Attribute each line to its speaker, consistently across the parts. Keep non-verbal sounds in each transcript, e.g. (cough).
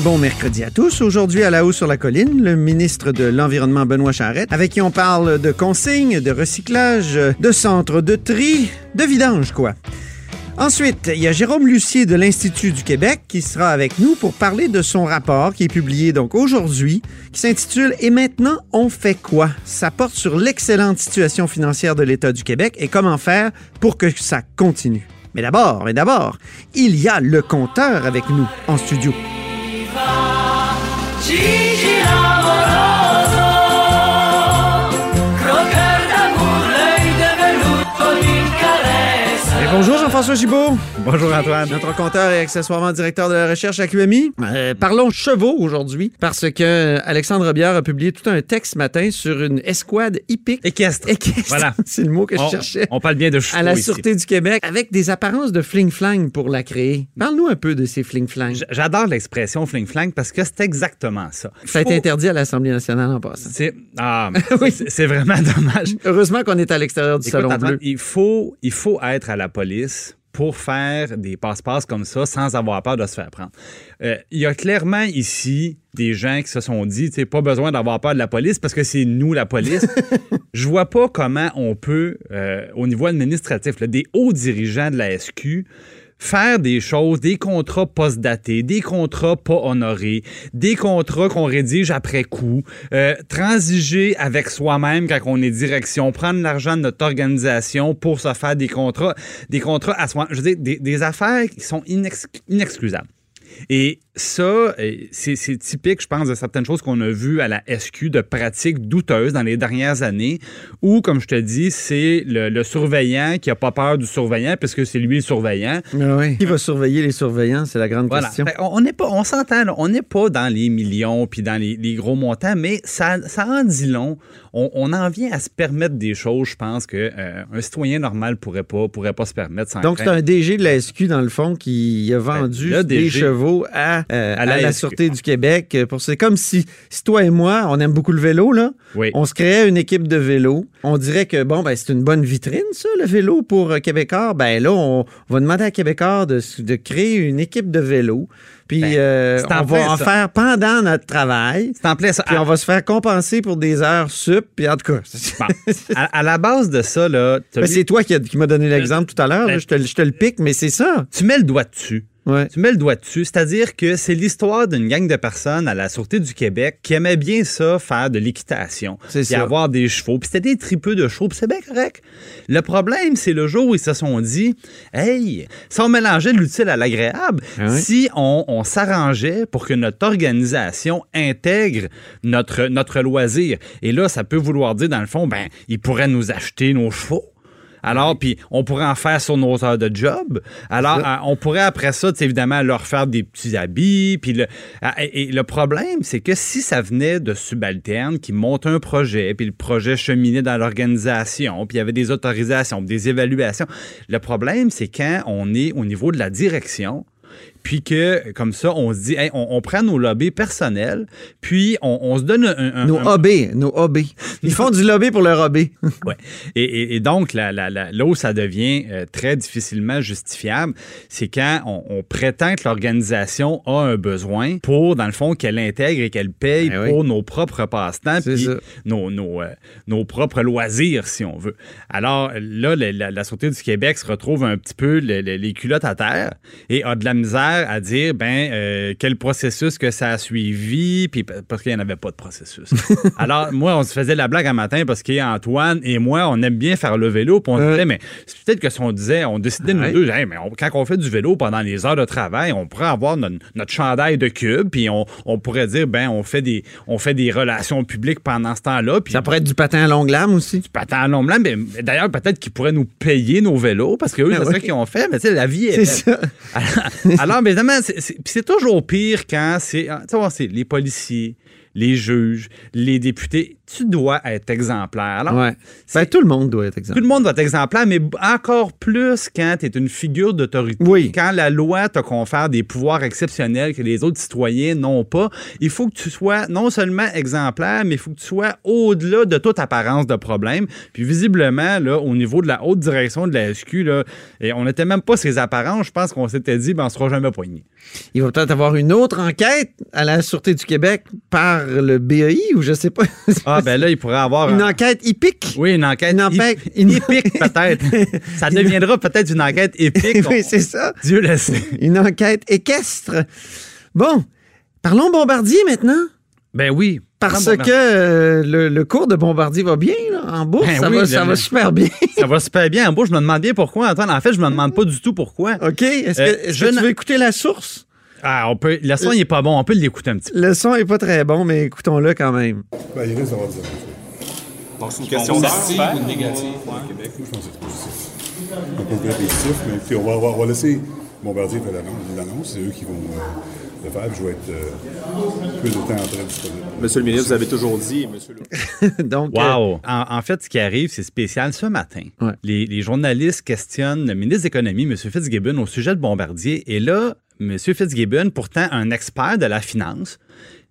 Speaker 1: Bon mercredi à tous. Aujourd'hui, à la haut sur la colline, le ministre de l'Environnement, Benoît Charette, avec qui on parle de consignes, de recyclage, de centres de tri, de vidange, quoi. Ensuite, il y a Jérôme Lucier de l'Institut du Québec qui sera avec nous pour parler de son rapport qui est publié donc aujourd'hui, qui s'intitule Et maintenant, on fait quoi? Ça porte sur l'excellente situation financière de l'État du Québec et comment faire pour que ça continue. Mais d'abord, mais d'abord, il y a le compteur avec nous en studio.
Speaker 2: Gigi l'amoroso, croqueur d'amour, l'œil de velours une caresse.
Speaker 1: Et Jean-François Gibault.
Speaker 3: Bonjour Antoine.
Speaker 1: Notre compteur et accessoirement directeur de la recherche à QMI. Euh, parlons chevaux aujourd'hui parce que Alexandre Biard a publié tout un texte ce matin sur une escouade hippique.
Speaker 3: Équestre.
Speaker 1: Équestre.
Speaker 3: Voilà. (laughs)
Speaker 1: C'est le mot que je cherchais.
Speaker 3: on parle bien de chevaux
Speaker 1: à la
Speaker 3: ici.
Speaker 1: Sûreté du Québec avec des apparences de fling-flang pour la créer. Parle-nous un peu de ces fling-flang.
Speaker 3: J'adore l'expression fling-flang parce que c'est exactement ça.
Speaker 1: Ça a été interdit à l'Assemblée nationale en passant.
Speaker 3: C'est ah, (laughs)
Speaker 1: Oui.
Speaker 3: c'est- vraiment dommage.
Speaker 1: Heureusement qu'on est à l'extérieur du
Speaker 3: Écoute,
Speaker 1: Salon Bleu.
Speaker 3: il faut, il faut être à la police pour faire des passe-passe comme ça sans avoir peur de se faire prendre. Euh, Il y a clairement ici des gens qui se sont dit, tu sais, pas besoin d'avoir peur de la police parce que c'est nous la police. (laughs) Je vois pas comment on peut, euh, au niveau administratif, là, des hauts dirigeants de la SQ, faire des choses, des contrats post-datés, des contrats pas honorés, des contrats qu'on rédige après coup, euh, transiger avec soi-même quand on est direction, prendre l'argent de notre organisation pour se faire des contrats, des contrats à soi. Je veux dire, des, affaires qui sont inex- inexcusables. Et ça, c'est c'est typique, je pense, de certaines choses qu'on a vues à la SQ, de pratiques douteuses dans les dernières années, où, comme je te dis, c'est le, le surveillant qui n'a pas peur du surveillant, puisque c'est lui le surveillant.
Speaker 1: Oui. Qui va surveiller les surveillants? C'est la grande
Speaker 3: Voilà.
Speaker 1: question.
Speaker 3: Fait, on n'est pas, on s'entend, là, on n'est pas dans les millions puis dans les, les gros montants, mais ça, ça en dit long. On, on en vient à se permettre des choses, je pense que euh, un citoyen normal pourrait pas, pourrait pas se permettre. Sans
Speaker 1: Donc, c'est un DG de la SQ, dans le fond, qui a vendu
Speaker 3: Ben, le
Speaker 1: des chevaux à, euh, à
Speaker 3: la.
Speaker 1: Sûreté du Québec. Pour C'est comme si, si toi et moi, on aime beaucoup le vélo, là.
Speaker 3: Oui.
Speaker 1: On se créait une équipe de vélo. On dirait que, bon, ben, c'est une bonne vitrine, ça, le vélo pour euh, Québécois. Ben là, on, va demander à Québécois de, créer une équipe de vélo. Puis,
Speaker 3: Ben,
Speaker 1: euh, on va en faire pendant notre travail.
Speaker 3: C'est en plein ça.
Speaker 1: Puis,
Speaker 3: À-
Speaker 1: on va se faire compenser pour des heures sup. Puis, en tout cas, (laughs)
Speaker 3: bon, à, à la base de ça, là,
Speaker 1: Ben, c'est toi qui, m'as donné l'exemple tout à l'heure.
Speaker 3: Ben-
Speaker 1: Je te, je te le pique, mais c'est ça.
Speaker 3: tu mets le doigt dessus.
Speaker 1: Ouais.
Speaker 3: Tu mets le doigt dessus, c'est-à-dire que c'est l'histoire d'une gang de personnes à la Sûreté du Québec qui aimaient bien ça, faire de l'équitation,
Speaker 1: C'est
Speaker 3: avoir des chevaux, puis c'était des tripeux de chevaux, puis c'est bien correct. Le problème, c'est le jour où ils se sont dit, hey, si on mélangeait l'utile à l'agréable,
Speaker 1: Ah oui.
Speaker 3: si on, on s'arrangeait pour que notre organisation intègre notre, notre loisir, et là, ça peut vouloir dire, dans le fond, ben, ils pourraient nous acheter nos chevaux. Alors, puis on pourrait en faire sur nos heures de job. Alors, on pourrait après ça, évidemment, leur faire des petits habits. Puis le, ah, et, le problème, c'est que si ça venait de subalternes qui montent un projet, puis le projet cheminait dans l'organisation, puis il y avait des autorisations, des évaluations. Le problème, c'est quand on est au niveau de la direction, puis que, comme ça, on se dit, hey, on, on prend nos lobbies personnels, puis on, on se donne un... un-
Speaker 1: Nos
Speaker 3: un-
Speaker 1: OB, nos OB. Ils font du lobby pour leur OB. (laughs)
Speaker 3: Ouais. Et, et- et donc, la, la, la- là où ça devient euh, très difficilement justifiable, c'est quand on, on prétend que l'organisation a un besoin pour, dans le fond, qu'elle intègre et qu'elle paye
Speaker 1: Ben oui.
Speaker 3: pour nos propres passe-temps, puis nos, nos, euh, nos propres loisirs, si on veut. Alors là, la, la, la Sûreté du Québec se retrouve un petit peu le- le- les culottes à terre et a de la misère à dire, ben, euh, quel processus que ça a suivi, puis parce qu'il n'y en avait pas de processus. (laughs) Alors, moi, on se faisait la blague un matin parce qu'Antoine et moi, on aime bien faire le vélo, puis on se disait, mais c'est peut-être que si on disait, on décidait, nous
Speaker 1: Ouais.
Speaker 3: deux, Hey, mais on- quand on fait du vélo pendant les heures de travail, on pourrait avoir notre, notre chandail de cube, puis on, on pourrait dire, ben, on fait des, on fait des relations publiques pendant ce temps-là,
Speaker 1: Ça pourrait être du patin à longue lame aussi.
Speaker 3: patin à long blanc, mais d'ailleurs, peut-être qu'ils pourraient nous payer nos vélos, parce que eux,
Speaker 1: Ah
Speaker 3: c'est
Speaker 1: oui.
Speaker 3: ça qu'ils ont fait, mais tu sais, la vie est
Speaker 1: C'est ça. (laughs)
Speaker 3: Alors, c'est- toujours pire quand ah, c'est les policiers, les juges, les députés. Tu dois être exemplaire. Alors,
Speaker 1: Ouais. Ben, tout le monde doit être
Speaker 3: tout
Speaker 1: exemplaire.
Speaker 3: le monde doit être exemplaire, mais encore plus quand tu es une figure d'autorité.
Speaker 1: Oui.
Speaker 3: Quand la loi te confère des pouvoirs exceptionnels que les autres citoyens n'ont pas, il faut que tu sois non seulement exemplaire, mais il faut que tu sois au-delà de toute apparence de problème. Puis visiblement, là, au niveau de la haute direction de la SQ, là, et on n'était même pas ces apparences. Je pense qu'on s'était dit, ben, on ne sera jamais poigné.
Speaker 1: Il va peut-être avoir une autre enquête à la Sûreté du Québec par le BEI ou je sais pas.
Speaker 3: Ah, ben là, il pourrait avoir.
Speaker 1: une
Speaker 3: un-
Speaker 1: enquête hippique.
Speaker 3: Oui, une enquête
Speaker 1: Une enquête- (laughs)
Speaker 3: épique, peut-être. (laughs) Ça deviendra peut-être une enquête épique.
Speaker 1: oui, c'est ça.
Speaker 3: Dieu le sait.
Speaker 1: Une enquête équestre. Bon, parlons Bombardier maintenant.
Speaker 3: Ben oui.
Speaker 1: Parce que euh, le, le cours de Bombardier va bien, là, en bourse.
Speaker 3: Ben
Speaker 1: ça
Speaker 3: oui,
Speaker 1: va, ça va super bien. (laughs)
Speaker 3: Ça va super bien en bouche. Je me demande bien pourquoi, Antoine. En fait, je me demande pas du tout pourquoi.
Speaker 1: OK? Est-ce
Speaker 3: Euh,
Speaker 1: que, est-ce
Speaker 3: je
Speaker 1: tu veux écouter la source?
Speaker 3: Ah, on peut. Le son, il est pas bon. On peut l'écouter un petit peu.
Speaker 1: Le son est pas très bon, mais écoutons-le quand même.
Speaker 4: Ben, il risque d'avoir des.
Speaker 5: Donc, c'est une question positive ou négative le Québec?
Speaker 4: Je pense que c'est positif. Un peu près positif, mais on va, on va- on va laisser Bombardier faire l'annonce. C'est eux qui vont euh, le faire. puis Je vais être euh, plus de temps après disponible.
Speaker 5: Monsieur le ministre, vous avez toujours dit, monsieur le... (laughs)
Speaker 1: Donc, euh,
Speaker 3: Wow! En, en fait, ce qui arrive, c'est spécial. Ce matin,
Speaker 1: Ouais.
Speaker 3: les, les journalistes questionnent le ministre de l'Économie, M. Fitzgibbon, au sujet de Bombardier. Et là, M. Fitzgibbon, pourtant un expert de la finance,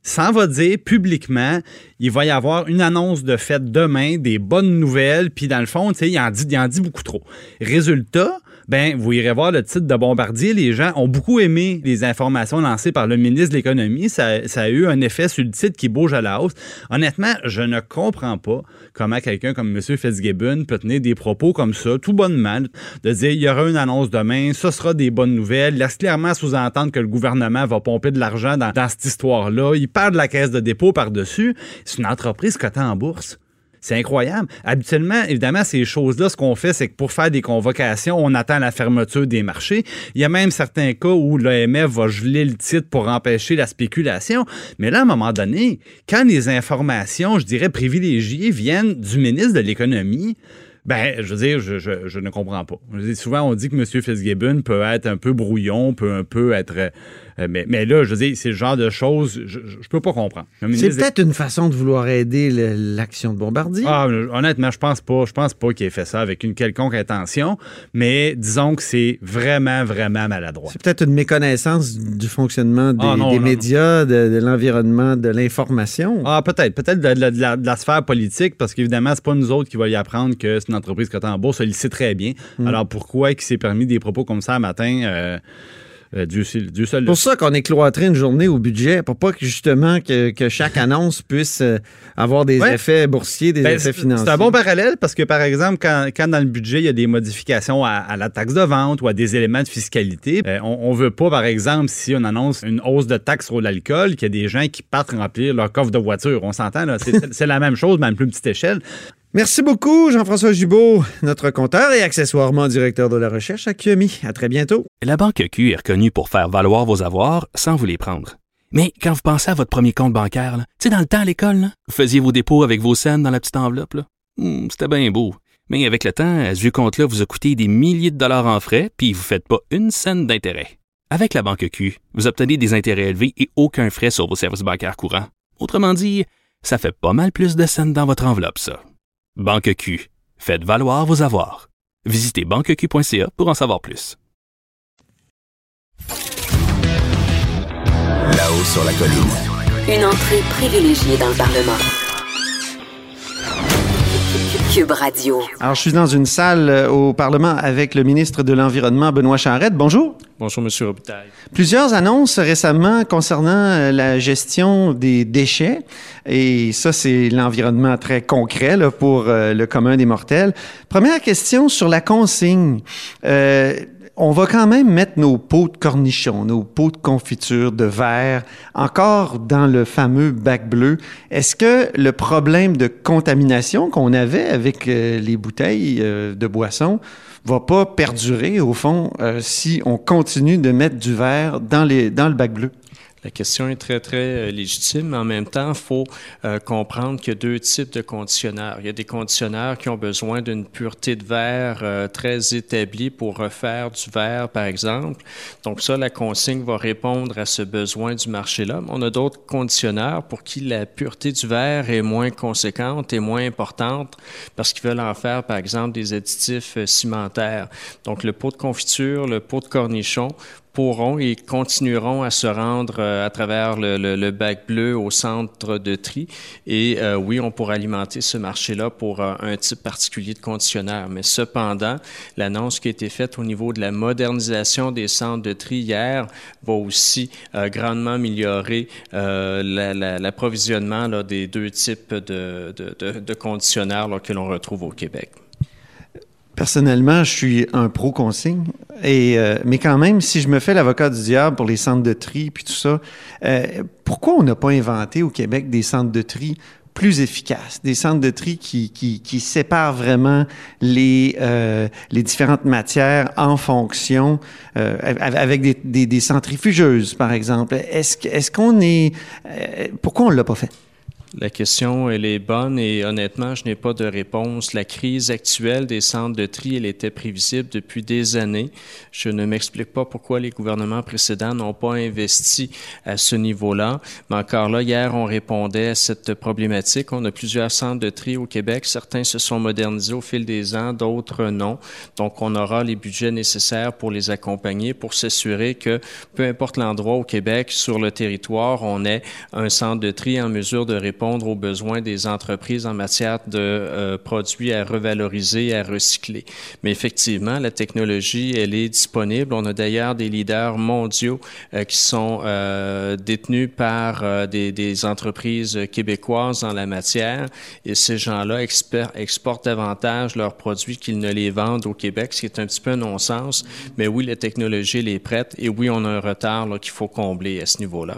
Speaker 3: s'en va dire publiquement, il va y avoir une annonce de fait demain, des bonnes nouvelles, puis dans le fond, il en dit, il en dit beaucoup trop. Résultat, ben, vous irez voir le titre de Bombardier. Les gens ont beaucoup aimé les informations lancées par le ministre de l'Économie. Ça, a eu un effet sur le titre qui bouge à la hausse. Honnêtement, je ne comprends pas comment quelqu'un comme M. Fitzgibbon peut tenir des propos comme ça, tout bonnement, de dire il y aura une annonce demain, ce sera des bonnes nouvelles. Laisse clairement sous-entendre que le gouvernement va pomper de l'argent dans, dans cette histoire-là. Il parle de la caisse de dépôt par-dessus. C'est une entreprise cotée en bourse. C'est incroyable. Habituellement, évidemment, ces choses-là, ce qu'on fait, c'est que pour faire des convocations, on attend la fermeture des marchés. Il y a même certains cas où l'OMF va geler le titre pour empêcher la spéculation. Mais là, à un moment donné, quand les informations, je dirais, privilégiées viennent du ministre de l'Économie, ben, je veux dire, je, je- je ne comprends pas. Je souvent, on dit que M. Fitzgibbon peut être un peu brouillon, peut un peu être... euh, mais, mais là, je veux dire, c'est le genre de choses, je, je peux pas comprendre.
Speaker 1: C'est peut-être une façon de vouloir aider l'action de Bombardier.
Speaker 3: ah, honnêtement, je pense pas. Je pense pas qu'il ait fait ça avec une quelconque intention, mais disons que c'est vraiment, vraiment maladroit.
Speaker 1: C'est peut-être une méconnaissance du fonctionnement des,
Speaker 3: Ah, non,
Speaker 1: des
Speaker 3: non,
Speaker 1: médias, de, de l'environnement, de l'information.
Speaker 3: Ah, peut-être. Peut-être de, de- de la, de la sphère politique, parce qu'évidemment, c'est pas nous autres qui va y apprendre que c'est une entreprise cotée en bourse. Il le sait très bien.
Speaker 1: Mm.
Speaker 3: Alors, pourquoi il s'est permis des propos comme ça un matin? euh, euh, Dieu, seul- Dieu seul
Speaker 1: C'est
Speaker 3: le
Speaker 1: pour ça qu'on est cloîtré une journée au budget, pour pas que justement que, que chaque annonce puisse euh, avoir des
Speaker 3: Ouais.
Speaker 1: effets boursiers, des
Speaker 3: Ben,
Speaker 1: effets financiers.
Speaker 3: c'est un bon parallèle parce que, par exemple, quand, quand dans le budget, il y a des modifications à, à la taxe de vente ou à des éléments de fiscalité, euh, on, on veut pas, par exemple, si on annonce une hausse de taxe sur l'alcool, qu'il y a des gens qui partent remplir leur coffre de voiture. On s'entend, là. C'est c'est la même chose, mais à une plus petite échelle.
Speaker 1: Merci beaucoup, Jean-François Jubault, notre compteur et accessoirement directeur de la recherche à QMI. À très bientôt.
Speaker 6: La Banque Q est reconnue pour faire valoir vos avoirs sans vous les prendre. Mais quand vous pensez à votre premier compte bancaire, tu sais, dans le temps à l'école, vous faisiez vos dépôts avec vos scènes dans la petite enveloppe. Hmm, C'était bien beau. Mais avec le temps, à ce compte-là vous a coûté des milliers de dollars en frais, puis vous ne faites pas une scène d'intérêt. Avec la Banque Q, vous obtenez des intérêts élevés et aucun frais sur vos services bancaires courants. Autrement dit, ça fait pas mal plus de scènes dans votre enveloppe, ça. Banque Q. Faites valoir vos avoirs. Visitez banqueq.ca pour en savoir plus.
Speaker 7: Là-haut sur la colline.
Speaker 8: Une entrée privilégiée dans le Parlement. Cube Radio.
Speaker 1: Alors, je suis dans une salle euh, au Parlement avec le ministre de l'Environnement, Benoît Charette. Bonjour.
Speaker 9: Bonjour, Monsieur Robitaille.
Speaker 1: Plusieurs annonces récemment concernant euh, la gestion des déchets. Et ça, c'est l'environnement très concret là, pour euh, le commun des mortels. Première question sur la consigne. Euh, on va quand même mettre nos pots de cornichons, nos pots de confiture, de verre, encore dans le fameux bac bleu. Est-ce que le problème de contamination qu'on avait avec euh, les bouteilles euh, de boisson va pas perdurer, au fond, euh, si on continue de mettre du verre dans, les, dans le bac bleu?
Speaker 9: La question est très, très euh, légitime, en même temps, il faut euh, comprendre qu'il y a deux types de conditionneurs. Il y a des conditionneurs qui ont besoin d'une pureté de verre euh, très établie pour refaire du verre, par exemple. Donc ça, la consigne va répondre à ce besoin du marché-là. On a d'autres conditionneurs pour qui la pureté du verre est moins conséquente et moins importante parce qu'ils veulent en faire, par exemple, des additifs cimentaires. Donc le pot de confiture, le pot de cornichon pourront et continueront à se rendre euh, à travers le, le, bac bleu au centre de tri. Et euh, oui, on pourra alimenter ce marché-là pour euh, un type particulier de conditionneur. Mais cependant, l'annonce qui a été faite au niveau de la modernisation des centres de tri hier va aussi grandement améliorer l'approvisionnement des deux types de, de, de, de là, que l'on retrouve au Québec.
Speaker 1: Personnellement, je suis un pro-consigne. Et, euh, mais quand même, si je me fais l'avocat du diable pour les centres de tri puis tout ça, euh, pourquoi on n'a pas inventé au Québec des centres de tri plus efficaces, des centres de tri qui, qui, qui séparent vraiment les, euh, les différentes matières en fonction, euh, avec des, des, centrifugeuses, par exemple? Est-ce, est-ce qu'on est... Euh, pourquoi on ne l'a pas fait?
Speaker 9: La question, elle est bonne et honnêtement, je n'ai pas de réponse. La crise actuelle des centres de tri, elle était prévisible depuis des années. Je ne m'explique pas pourquoi les gouvernements précédents n'ont pas investi à ce niveau-là. Mais encore là, hier, on répondait à cette problématique. On a plusieurs centres de tri au Québec. Certains se sont modernisés au fil des ans, d'autres non. Donc, on aura les budgets nécessaires pour les accompagner, pour s'assurer que peu importe l'endroit au Québec, sur le territoire, on ait un centre de tri en mesure de répondre aux besoins des entreprises en matière de euh, produits à revaloriser à recycler. Mais effectivement, la technologie, elle est disponible. On a d'ailleurs des leaders mondiaux euh, qui sont euh, détenus par des, des, entreprises québécoises dans la matière et ces gens-là exportent davantage leurs produits qu'ils ne les vendent au Québec, ce qui est un petit peu un non-sens. Mais oui, la technologie, elle est prête et oui, on a un retard qu'il faut combler à ce niveau-là.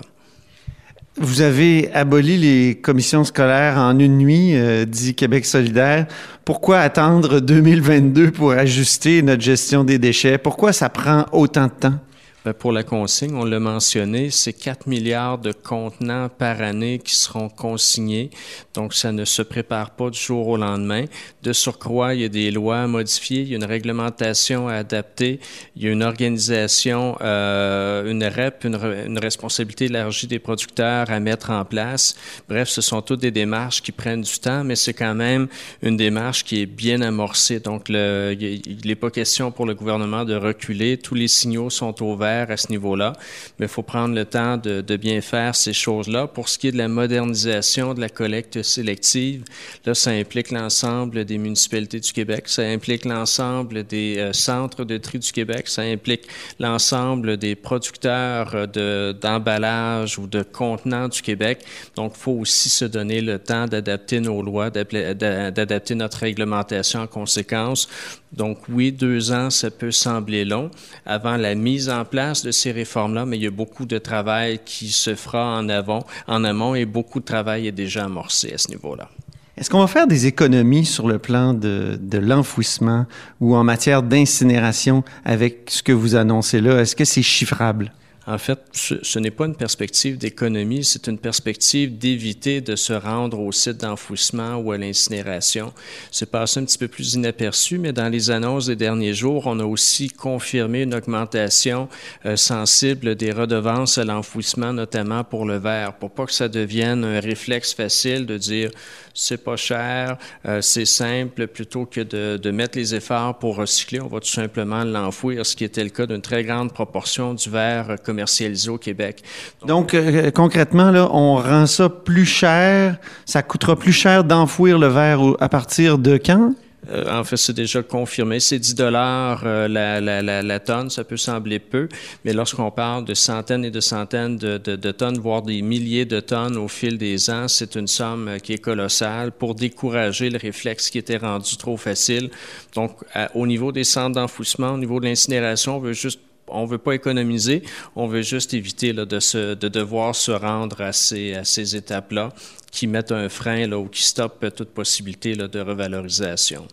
Speaker 1: Vous avez aboli les commissions scolaires en une nuit, euh, dit Québec solidaire. Pourquoi attendre 2022 pour ajuster notre gestion des déchets? Pourquoi ça prend autant de temps?
Speaker 9: Ben, pour la consigne, on l'a mentionné, c'est 4 milliards de contenants par année qui seront consignés. Donc, ça ne se prépare pas du jour au lendemain. De surcroît, il y a des lois à modifier, il y a une réglementation à adapter, il y a une organisation, euh, une REP, une, responsabilité élargie des producteurs à mettre en place. Bref, ce sont toutes des démarches qui prennent du temps, mais c'est quand même une démarche qui est bien amorcée. Donc, il n'est pas question pour le gouvernement de reculer. Tous les signaux sont ouverts à ce niveau-là, mais il faut prendre le temps de, de bien faire ces choses-là. Pour ce qui est de la modernisation de la collecte sélective, là, ça implique l'ensemble des municipalités du Québec, ça implique l'ensemble des euh, centres de tri du Québec, ça implique l'ensemble des producteurs de, d'emballage ou de contenants du Québec. Donc, il faut aussi se donner le temps d'adapter nos lois, d'adapter notre réglementation en conséquence. Donc, oui, deux ans, ça peut sembler long avant la mise en place de ces réformes-là, mais il y a beaucoup de travail qui se fera en, avant, en amont et beaucoup de travail est déjà amorcé à ce niveau-là.
Speaker 1: Est-ce qu'on va faire des économies sur le plan de, de l'enfouissement ou en matière d'incinération avec ce que vous annoncez là? Est-ce que c'est chiffrable?
Speaker 9: En fait, ce, n'est pas une perspective d'économie, c'est une perspective d'éviter de se rendre au site d'enfouissement ou à l'incinération. C'est passé un petit peu plus inaperçu, mais dans les annonces des derniers jours, on a aussi confirmé une augmentation euh, sensible des redevances à l'enfouissement, notamment pour le verre, pour pas que ça devienne un réflexe facile de dire c'est pas cher, euh, c'est simple, plutôt que de, mettre les efforts pour recycler, on va tout simplement l'enfouir, ce qui était le cas d'une très grande proportion du verre commercialisé au Québec.
Speaker 1: Donc, euh, concrètement, là, on rend ça plus cher, ça coûtera plus cher d'enfouir le verre à partir de quand?
Speaker 9: Euh, en fait, c'est déjà confirmé. C'est 10 dollars euh, la, la, la, la, tonne. Ça peut sembler peu, mais lorsqu'on parle de centaines et de centaines de, de, de, tonnes, voire des milliers de tonnes au fil des ans, c'est une somme euh, qui est colossale pour décourager le réflexe qui était rendu trop facile. Donc, au niveau des centres d'enfouissement, au niveau de l'incinération, on veut juste on veut pas économiser, on veut juste éviter de, se, de devoir se rendre à ces, à ces étapes-là qui mettent un frein là, ou qui stoppent toute possibilité là, de revalorisation.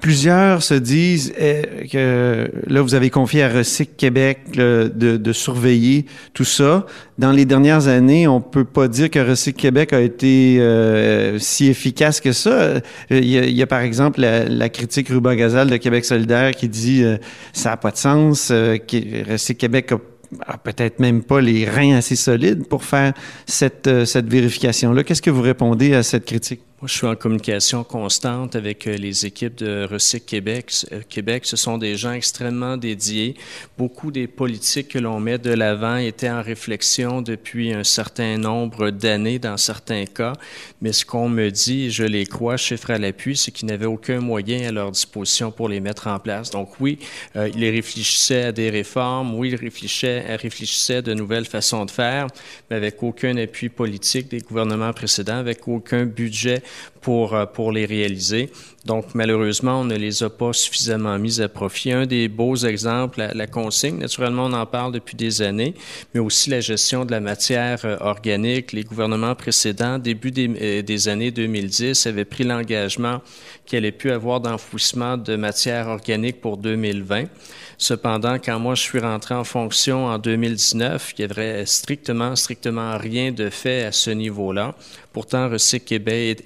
Speaker 1: Plusieurs se disent eh, que là, vous avez confié à Recyc Québec de, de, surveiller tout ça. Dans les dernières années, on peut pas dire que Recyc Québec a été euh, si efficace que ça. Il y a, il y a par exemple la, critique Ruba Gazal de Québec solidaire qui dit euh, ça n'a pas de sens, euh, Recyc Québec a peut-être même pas les reins assez solides pour faire cette, euh, cette vérification-là. Qu'est-ce que vous répondez à cette critique?
Speaker 9: Je suis en communication constante avec euh, les équipes de Recyc Québec. Euh, Québec, ce sont des gens extrêmement dédiés. Beaucoup des politiques que l'on met de l'avant étaient en réflexion depuis un certain nombre d'années dans certains cas. Mais ce qu'on me dit, je les crois, chiffre à l'appui, c'est qu'ils n'avaient aucun moyen à leur disposition pour les mettre en place. Donc oui, euh, ils réfléchissaient à des réformes. Oui, ils réfléchissaient, réfléchissaient de nouvelles façons de faire, mais avec aucun appui politique des gouvernements précédents, avec aucun budget pour, euh, pour les réaliser. Donc, malheureusement, on ne les a pas suffisamment mis à profit. Un des beaux exemples, la, consigne, naturellement, on en parle depuis des années, mais aussi la gestion de la matière euh, organique. Les gouvernements précédents, début des, euh, des années 2010, avaient pris l'engagement qu'il allait plus avoir d'enfouissement de matière organique pour 2020. Cependant, quand moi je suis rentré en fonction en 2019, il y avait strictement, strictement rien de fait à ce niveau-là. Pourtant, Recyc Québec,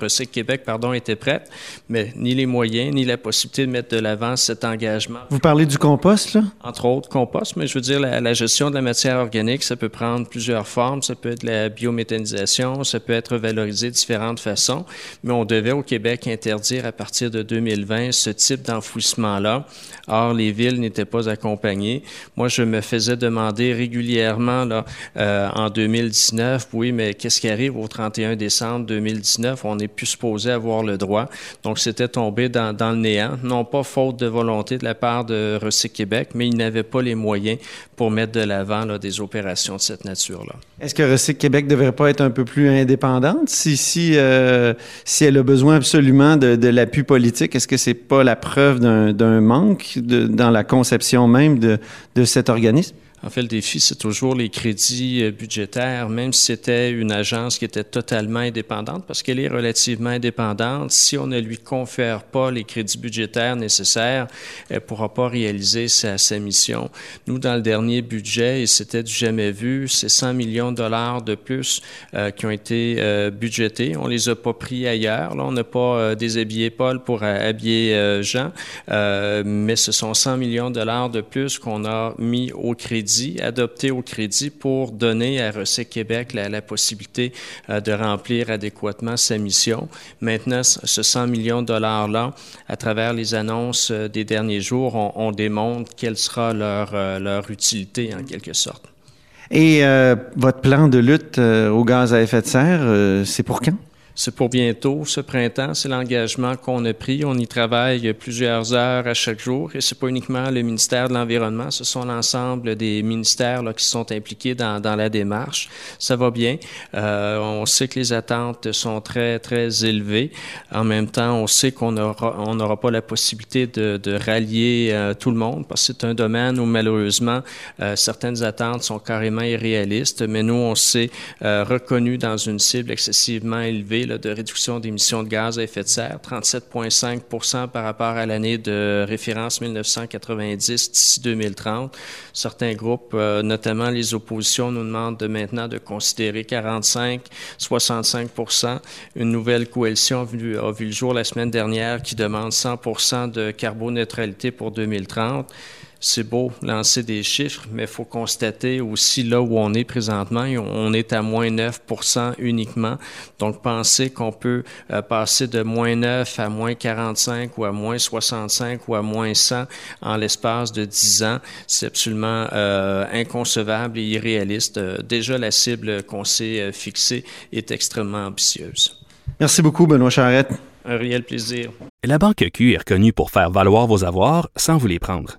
Speaker 9: Recyc Québec pardon, était prête, mais ni les moyens, ni la possibilité de mettre de l'avant cet engagement.
Speaker 1: Vous parlez du compost, là?
Speaker 9: Entre autres, compost, mais je veux dire, la, la, gestion de la matière organique, ça peut prendre plusieurs formes. Ça peut être la biométhanisation, ça peut être valorisé de différentes façons, mais on devait au Québec interdire à partir de 2020 ce type d'enfouissement-là. Or, les villes n'étaient pas accompagnées. Moi, je me faisais demander régulièrement, là, euh, en 2019, oui, mais qu'est-ce qui arrive au 31 décembre 2019? On n'est plus supposé avoir le droit. Donc, c'était tombé dans, le néant. Non pas faute de volonté de la part de Recyc Québec, mais ils n'avaient pas les moyens pour mettre de l'avant des opérations de cette nature-là.
Speaker 1: Est-ce que Recyc Québec ne devrait pas être un peu plus indépendante? Si, si, euh, si elle a besoin absolument de, l'appui politique? Est-ce que c'est pas la preuve d'un manque dans la conception même de cet organisme?
Speaker 9: En fait, le défi, c'est toujours les crédits euh, budgétaires, même si c'était une agence qui était totalement indépendante, parce qu'elle est relativement indépendante. Si on ne lui confère pas les crédits budgétaires nécessaires, elle ne pourra pas réaliser sa, mission. Nous, dans le dernier budget, et c'était du jamais vu, c'est 100 millions de dollars de plus euh, qui ont été euh, budgétés. On les a pas pris ailleurs. On n'a pas déshabillé Paul pour habiller Jean, mais ce sont 100 millions de dollars de plus qu'on a mis au crédit adopté au crédit pour donner à Recyc Québec la, possibilité euh, de remplir adéquatement sa mission. Maintenant, ce 100 millions de dollars-là, à travers les annonces euh, des derniers jours, on, on démontre quelle sera leur, euh, leur utilité en quelque sorte.
Speaker 1: Et votre plan de lutte euh, au gaz à effet de serre, c'est pour quand?
Speaker 9: C'est pour bientôt, ce printemps. C'est l'engagement qu'on a pris. On y travaille plusieurs heures à chaque jour. Et c'est pas uniquement le ministère de l'Environnement, ce sont l'ensemble des ministères qui sont impliqués dans, la démarche. Ça va bien. Euh, on sait que les attentes sont très, très élevées. En même temps, on sait qu'on n'aura on pas la possibilité de, rallier euh, tout le monde parce que c'est un domaine où malheureusement euh, certaines attentes sont carrément irréalistes. Mais nous, on s'est euh, reconnu dans une cible excessivement élevée de réduction d'émissions de gaz à effet de serre, 37,5 par rapport à l'année de référence 1990 d'ici 2030. Certains groupes, euh, notamment les oppositions, nous demandent de maintenant de considérer 45, 65 Une nouvelle coalition a vu le jour la semaine dernière qui demande 100 de carboneutralité pour 2030 c'est beau lancer des chiffres, mais il faut constater aussi là où on est présentement, on est à moins 9% uniquement. Donc, penser qu'on peut euh, passer de moins 9 à moins 45 ou à moins 65 ou à moins 100 en l'espace de 10 ans, c'est absolument euh, inconcevable et irréaliste. Euh, déjà, la cible qu'on s'est fixée est extrêmement ambitieuse.
Speaker 1: Merci beaucoup, Benoît Charrette.
Speaker 9: Un réel plaisir.
Speaker 6: La Banque Q est reconnue pour faire valoir vos avoirs sans vous les prendre.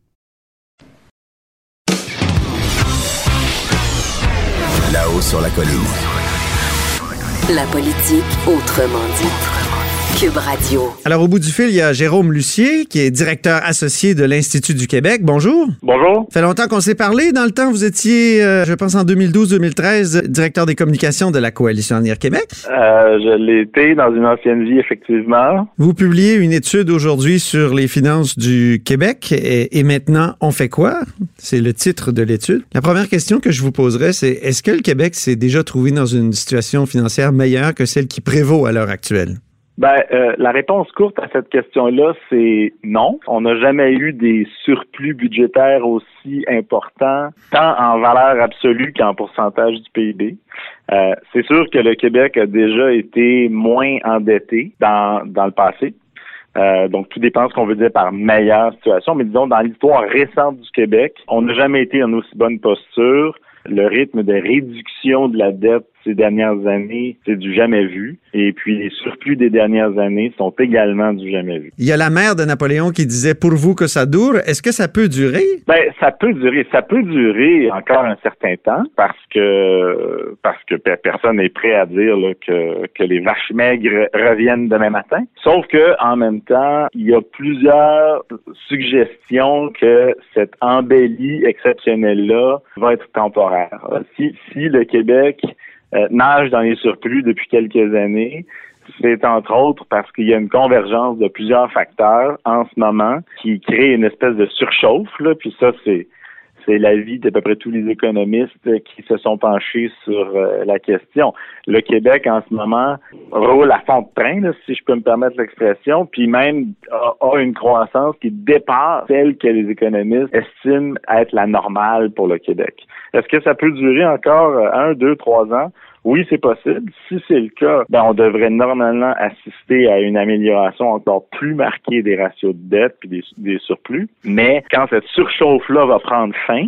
Speaker 7: Là-haut sur la colline.
Speaker 8: La politique autrement dit. Cube Radio.
Speaker 1: Alors, au bout du fil, il y a Jérôme Lucier, qui est directeur associé de l'Institut du Québec. Bonjour.
Speaker 10: Bonjour.
Speaker 1: Ça fait longtemps qu'on s'est parlé. Dans le temps, vous étiez, euh, je pense, en 2012-2013, directeur des communications de la Coalition Avenir Québec.
Speaker 10: Euh, je l'ai été dans une ancienne vie, effectivement.
Speaker 1: Vous publiez une étude aujourd'hui sur les finances du Québec. Et, et maintenant, on fait quoi? C'est le titre de l'étude. La première question que je vous poserai, c'est est-ce que le Québec s'est déjà trouvé dans une situation financière meilleure que celle qui prévaut à l'heure actuelle?
Speaker 10: Ben, euh, la réponse courte à cette question-là, c'est non. On n'a jamais eu des surplus budgétaires aussi importants, tant en valeur absolue qu'en pourcentage du PIB. Euh, c'est sûr que le Québec a déjà été moins endetté dans, dans le passé. Euh, donc, tout dépend ce qu'on veut dire par meilleure situation. Mais disons, dans l'histoire récente du Québec, on n'a jamais été en aussi bonne posture. Le rythme de réduction de la dette ces dernières années, c'est du jamais vu. Et puis, les surplus des dernières années sont également du jamais vu.
Speaker 1: Il y a la mère de Napoléon qui disait pour vous que ça dure. Est-ce que ça peut durer?
Speaker 10: Ben, ça peut durer. Ça peut durer encore un certain temps parce que parce que personne n'est prêt à dire que, que les vaches maigres reviennent demain matin. Sauf que en même temps, il y a plusieurs suggestions que cette embellie exceptionnelle-là va être temporaire. Si, si le Québec euh, nage dans les surplus depuis quelques années, c'est entre autres parce qu'il y a une convergence de plusieurs facteurs en ce moment qui crée une espèce de surchauffe. Là, puis ça, c'est c'est l'avis d'à peu près tous les économistes qui se sont penchés sur euh, la question. Le Québec, en ce moment, roule à fond de train, si je peux me permettre l'expression, puis même a, une croissance qui dépasse celle que les économistes estiment être la normale pour le Québec. Est-ce que ça peut durer encore euh, un, deux, trois ans? Oui, c'est possible. Si c'est le cas, ben, on devrait normalement assister à une amélioration encore plus marquée des ratios de dette puis des, des surplus. Mais quand cette surchauffe-là va prendre fin,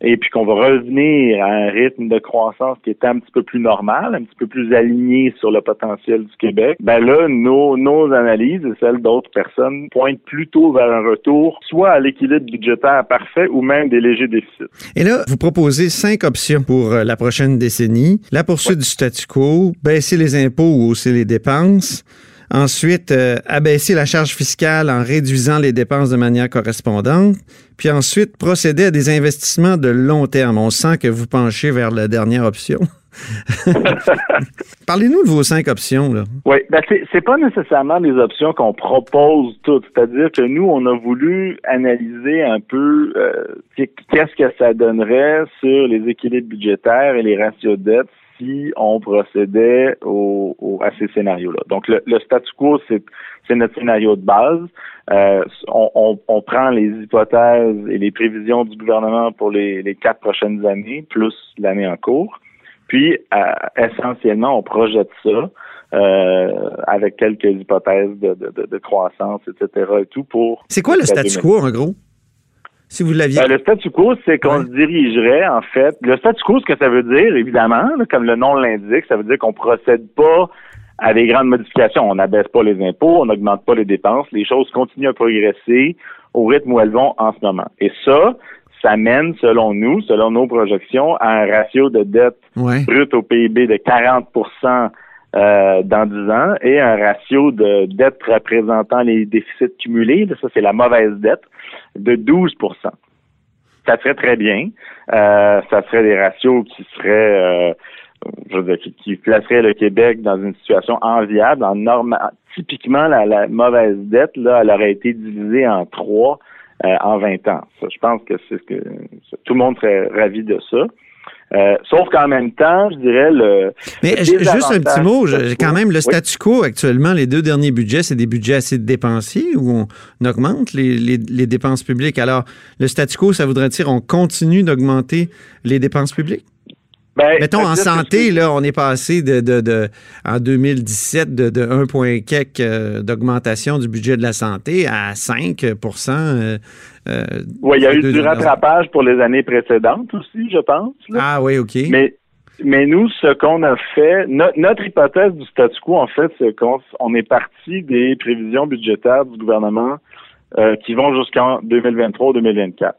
Speaker 10: et puis qu'on va revenir à un rythme de croissance qui est un petit peu plus normal, un petit peu plus aligné sur le potentiel du Québec, ben là, nos, nos analyses et celles d'autres personnes pointent plutôt vers un retour soit à l'équilibre budgétaire parfait ou même des légers déficits.
Speaker 1: Et là, vous proposez cinq options pour euh, la prochaine décennie. La poursuite du statu quo, baisser les impôts ou hausser les dépenses, Ensuite, euh, abaisser la charge fiscale en réduisant les dépenses de manière correspondante. Puis ensuite, procéder à des investissements de long terme. On sent que vous penchez vers la dernière option. (laughs) Parlez-nous de vos cinq options. Là.
Speaker 10: Oui, ben c'est pas nécessairement des options qu'on propose toutes. C'est-à-dire que nous, on a voulu analyser un peu euh, qu'est-ce que ça donnerait sur les équilibres budgétaires et les ratios de dette si on procédait au, à ces scénarios-là. Donc, le, statu quo, c'est notre scénario de base. Euh, on, on, prend les hypothèses et les prévisions du gouvernement pour les, les quatre prochaines années, plus l'année en cours. Puis, euh, essentiellement, on projette ça euh, avec quelques hypothèses de, de, de, croissance, etc. et tout pour...
Speaker 1: C'est quoi le statu quo, en gros? Si vous l'aviez.
Speaker 10: Ben, le statu quo, c'est qu'on se dirigerait, en fait. Le statu quo, ce que ça veut dire, évidemment, comme le nom l'indique, ça veut dire qu'on procède pas à des grandes modifications. On n'abaisse pas les impôts, on n'augmente pas les dépenses. Les choses continuent à progresser au rythme où elles vont en ce moment. Et ça, ça mène, selon nous, selon nos projections, à un ratio de dette brute au PIB de 40 euh, dans 10 ans et un ratio de dette représentant les déficits cumulés, ça c'est la mauvaise dette, de 12% ça serait très bien. Euh, ça serait des ratios qui seraient, euh, je veux dire, qui, qui placeraient le Québec dans une situation enviable. En typiquement, la, la mauvaise dette, là, elle aurait été divisée en trois euh, en 20 ans. Ça, je pense que c'est ce que tout le monde serait ravi de ça. Euh, sauf qu'en même temps, je dirais le.
Speaker 1: Mais
Speaker 10: le
Speaker 1: juste un petit mot, je- quand même, le
Speaker 10: Oui.
Speaker 1: statu quo actuellement, les deux derniers budgets, c'est des budgets assez dépensiers où on augmente les, les- les dépenses publiques. Alors, le statu quo, ça voudrait dire on continue d'augmenter les dépenses publiques?
Speaker 10: Ben,
Speaker 1: Mettons, en
Speaker 10: que
Speaker 1: santé, là, on est passé de, de, de- en 2017 de, de 1 point quelques euh, d'augmentation du budget de la santé à 5% euh, euh,
Speaker 10: Oui, il y a eu du rattrapage pour les années précédentes aussi, je pense. là.
Speaker 1: Ah oui, OK.
Speaker 10: Mais, mais nous, ce qu'on a fait, no- notre hypothèse du statu quo, en fait, c'est qu'on on est parti des prévisions budgétaires du gouvernement euh, qui vont jusqu'en 2023-2024.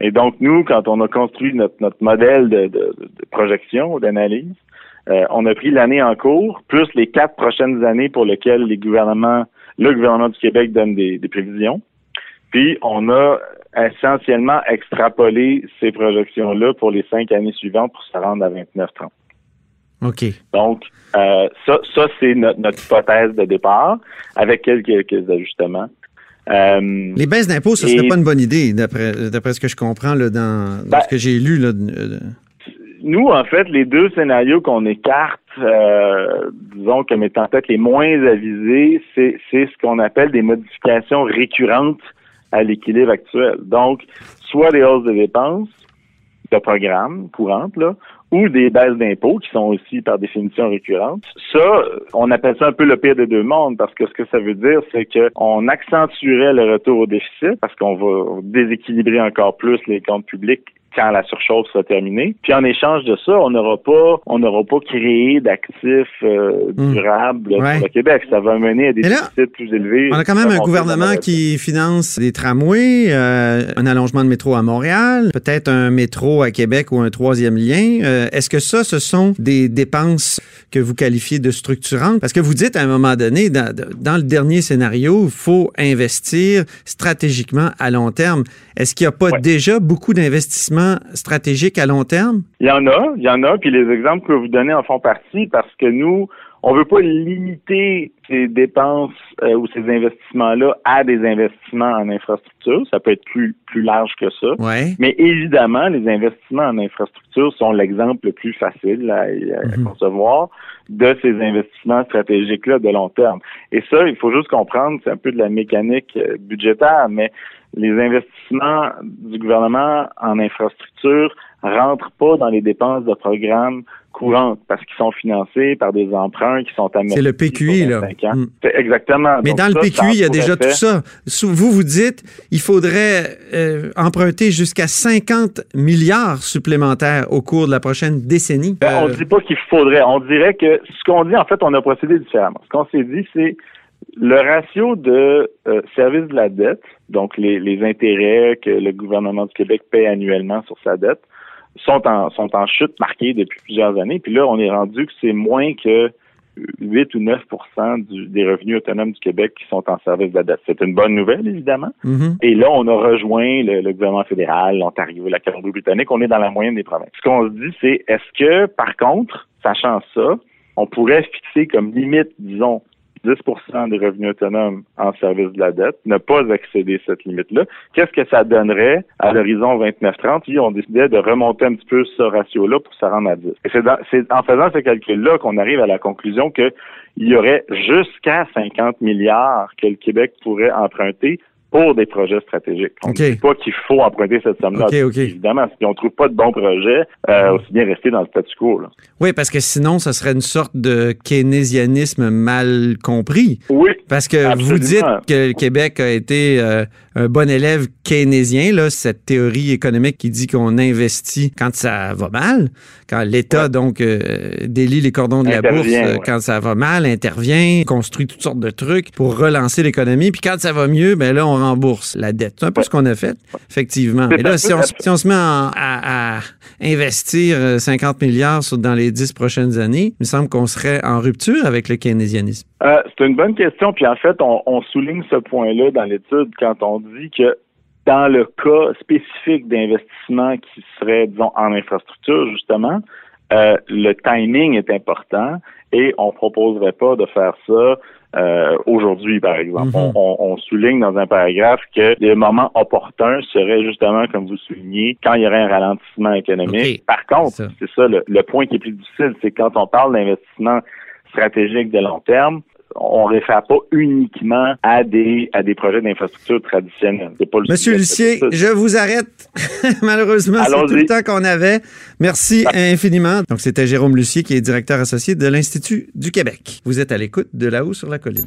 Speaker 10: Et donc, nous, quand on a construit notre, notre modèle de, de, de projection, d'analyse, euh, on a pris l'année en cours, plus les quatre prochaines années pour lesquelles les gouvernements, le gouvernement du Québec donne des, des prévisions. Puis, on a essentiellement extrapolé ces projections-là pour les cinq années suivantes pour se rendre à 29-30.
Speaker 1: OK.
Speaker 10: Donc, euh, ça, ça c'est notre, notre hypothèse de départ, avec quelques, quelques ajustements. Euh,
Speaker 1: Les baisses d'impôts, ce
Speaker 10: Et-
Speaker 1: serait pas une bonne idée, d'après d'après ce que je comprends là, dans, dans
Speaker 10: Ben-
Speaker 1: ce que j'ai lu. Là, euh,
Speaker 10: nous, en fait, les deux scénarios qu'on écarte, euh, disons comme étant peut-être les moins avisés, c'est c'est ce qu'on appelle des modifications récurrentes à l'équilibre actuel. Donc, soit des hausses de dépenses de programmes courantes, là, ou des baisses d'impôts qui sont aussi par définition récurrentes. Ça, on appelle ça un peu le pire des deux mondes parce que ce que ça veut dire, c'est qu'on accentuerait le retour au déficit parce qu'on va déséquilibrer encore plus les comptes publics quand la surchauffe sera terminée. Puis en échange de ça, on n'aura pas, on n'aura pas créé d'actifs euh,
Speaker 1: Mm.
Speaker 10: durables
Speaker 1: Ouais.
Speaker 10: pour le Québec. Ça va mener à des
Speaker 1: là,
Speaker 10: déficits plus élevés.
Speaker 1: On a quand même un gouvernement qui finance des tramways, euh, un allongement de métro à Montréal, peut-être un métro à Québec ou un troisième lien. Euh, Est-ce que ça, ce sont des dépenses que vous qualifiez de structurantes? Parce que vous dites à un moment donné, dans, dans le dernier scénario, il faut investir stratégiquement à long terme. Est-ce qu'il n'y a pas
Speaker 10: Ouais.
Speaker 1: déjà beaucoup d'investissements stratégiques à long terme?
Speaker 10: Il y en a, il y en a, puis les exemples que vous donnez en font partie parce que nous, on veut pas limiter ces dépenses euh, ou ces investissements-là à des investissements en infrastructure. Ça peut être plus, plus large que ça.
Speaker 1: Ouais.
Speaker 10: Mais évidemment, les investissements en infrastructure sont l'exemple le plus facile à, à
Speaker 1: Mhm.
Speaker 10: concevoir de ces investissements stratégiques-là de long terme. Et ça, il faut juste comprendre, c'est un peu de la mécanique euh, budgétaire, mais les investissements du gouvernement en infrastructure rentrent pas dans les dépenses de programmes courantes parce qu'ils sont financés par des emprunts qui sont amortis
Speaker 1: C'est le PQI, là.
Speaker 10: 25 ans.
Speaker 1: Mm.
Speaker 10: C'est Exactement.
Speaker 1: Mais
Speaker 10: Donc
Speaker 1: dans le
Speaker 10: ça,
Speaker 1: PQI, il y a déjà tout ça. Vous, vous dites, il faudrait euh, emprunter jusqu'à 50 milliards supplémentaires au cours de la prochaine décennie.
Speaker 10: Ben, on
Speaker 1: Euh,
Speaker 10: dit pas qu'il faudrait. On dirait que ce qu'on dit, en fait, on a procédé différemment. Ce qu'on s'est dit, c'est le ratio de euh, service de la dette, donc les, les intérêts que le gouvernement du Québec paie annuellement sur sa dette, sont en, sont en chute marquée depuis plusieurs années. Puis là, on est rendu que c'est moins que 8 ou 9 du, des revenus autonomes du Québec qui sont en service de la dette. C'est une bonne nouvelle, évidemment.
Speaker 1: mhm.
Speaker 10: Et là, on a rejoint le, le gouvernement fédéral, l'Ontario, la Colombie-Britannique. On est dans la moyenne des provinces. Ce qu'on se dit, c'est est-ce que, par contre, sachant ça, on pourrait fixer comme limite, disons, 10% des revenus autonomes en service de la dette, ne pas excéder cette limite-là. Qu'est-ce que ça donnerait à l'horizon 29-30 si on décidait de remonter un petit peu ce ratio-là pour se rendre à 10? Et c'est, en faisant ce calcul-là qu'on arrive à la conclusion que il y aurait jusqu'à 50 milliards que le Québec pourrait emprunter pour des projets stratégiques. On ne
Speaker 1: OK.
Speaker 10: dit pas qu'il faut emprunter cette somme-là.
Speaker 1: OK, OK.
Speaker 10: Évidemment, si on ne trouve pas de bons projets, euh, aussi bien rester dans le statu quo. Là.
Speaker 1: Oui, parce que sinon, ça serait une sorte de keynésianisme mal compris.
Speaker 10: Oui,
Speaker 1: Parce que
Speaker 10: Absolument.
Speaker 1: vous dites que le Québec a été euh, un bon élève keynésien, là, cette théorie économique qui dit qu'on investit quand ça va mal, quand l'État donc euh, délie les cordons de la bourse euh,
Speaker 10: ouais.
Speaker 1: quand ça va mal, intervient, construit toutes sortes de trucs pour relancer l'économie, puis quand ça va mieux, ben là on rembourse la dette. C'est un peu
Speaker 10: Ouais.
Speaker 1: ce qu'on a fait, effectivement. Mais là, si on,
Speaker 10: la-
Speaker 1: si on se met en- à, à investir euh, 50 milliards sur- dans les 10 prochaines années, il me semble qu'on serait en rupture avec le keynésianisme.
Speaker 10: Euh, c'est une bonne question. Puis en fait, on, on souligne ce point-là dans l'étude quand on dit que dans le cas spécifique d'investissement qui serait, disons, en infrastructure, justement, euh, le timing est important et on proposerait pas de faire ça euh, aujourd'hui, par exemple.
Speaker 1: Mhm.
Speaker 10: on, on, on souligne dans un paragraphe que le moment opportun serait justement, comme vous soulignez, quand il y aurait un ralentissement économique. Par contre,
Speaker 1: Ça.
Speaker 10: c'est ça le, le point qui est plus difficile, c'est quand on parle d'investissement stratégique de long terme, on réfère pas uniquement à des à des projets d'infrastructure traditionnels. C'est pas le
Speaker 1: Monsieur. Lucier, je vous arrête. (laughs) Malheureusement, c'est tout le temps qu'on avait. Merci infiniment. Donc, c'était Jérôme Lucier, qui est directeur associé de l'Institut du Québec. Vous êtes à l'écoute de là-haut sur la colline.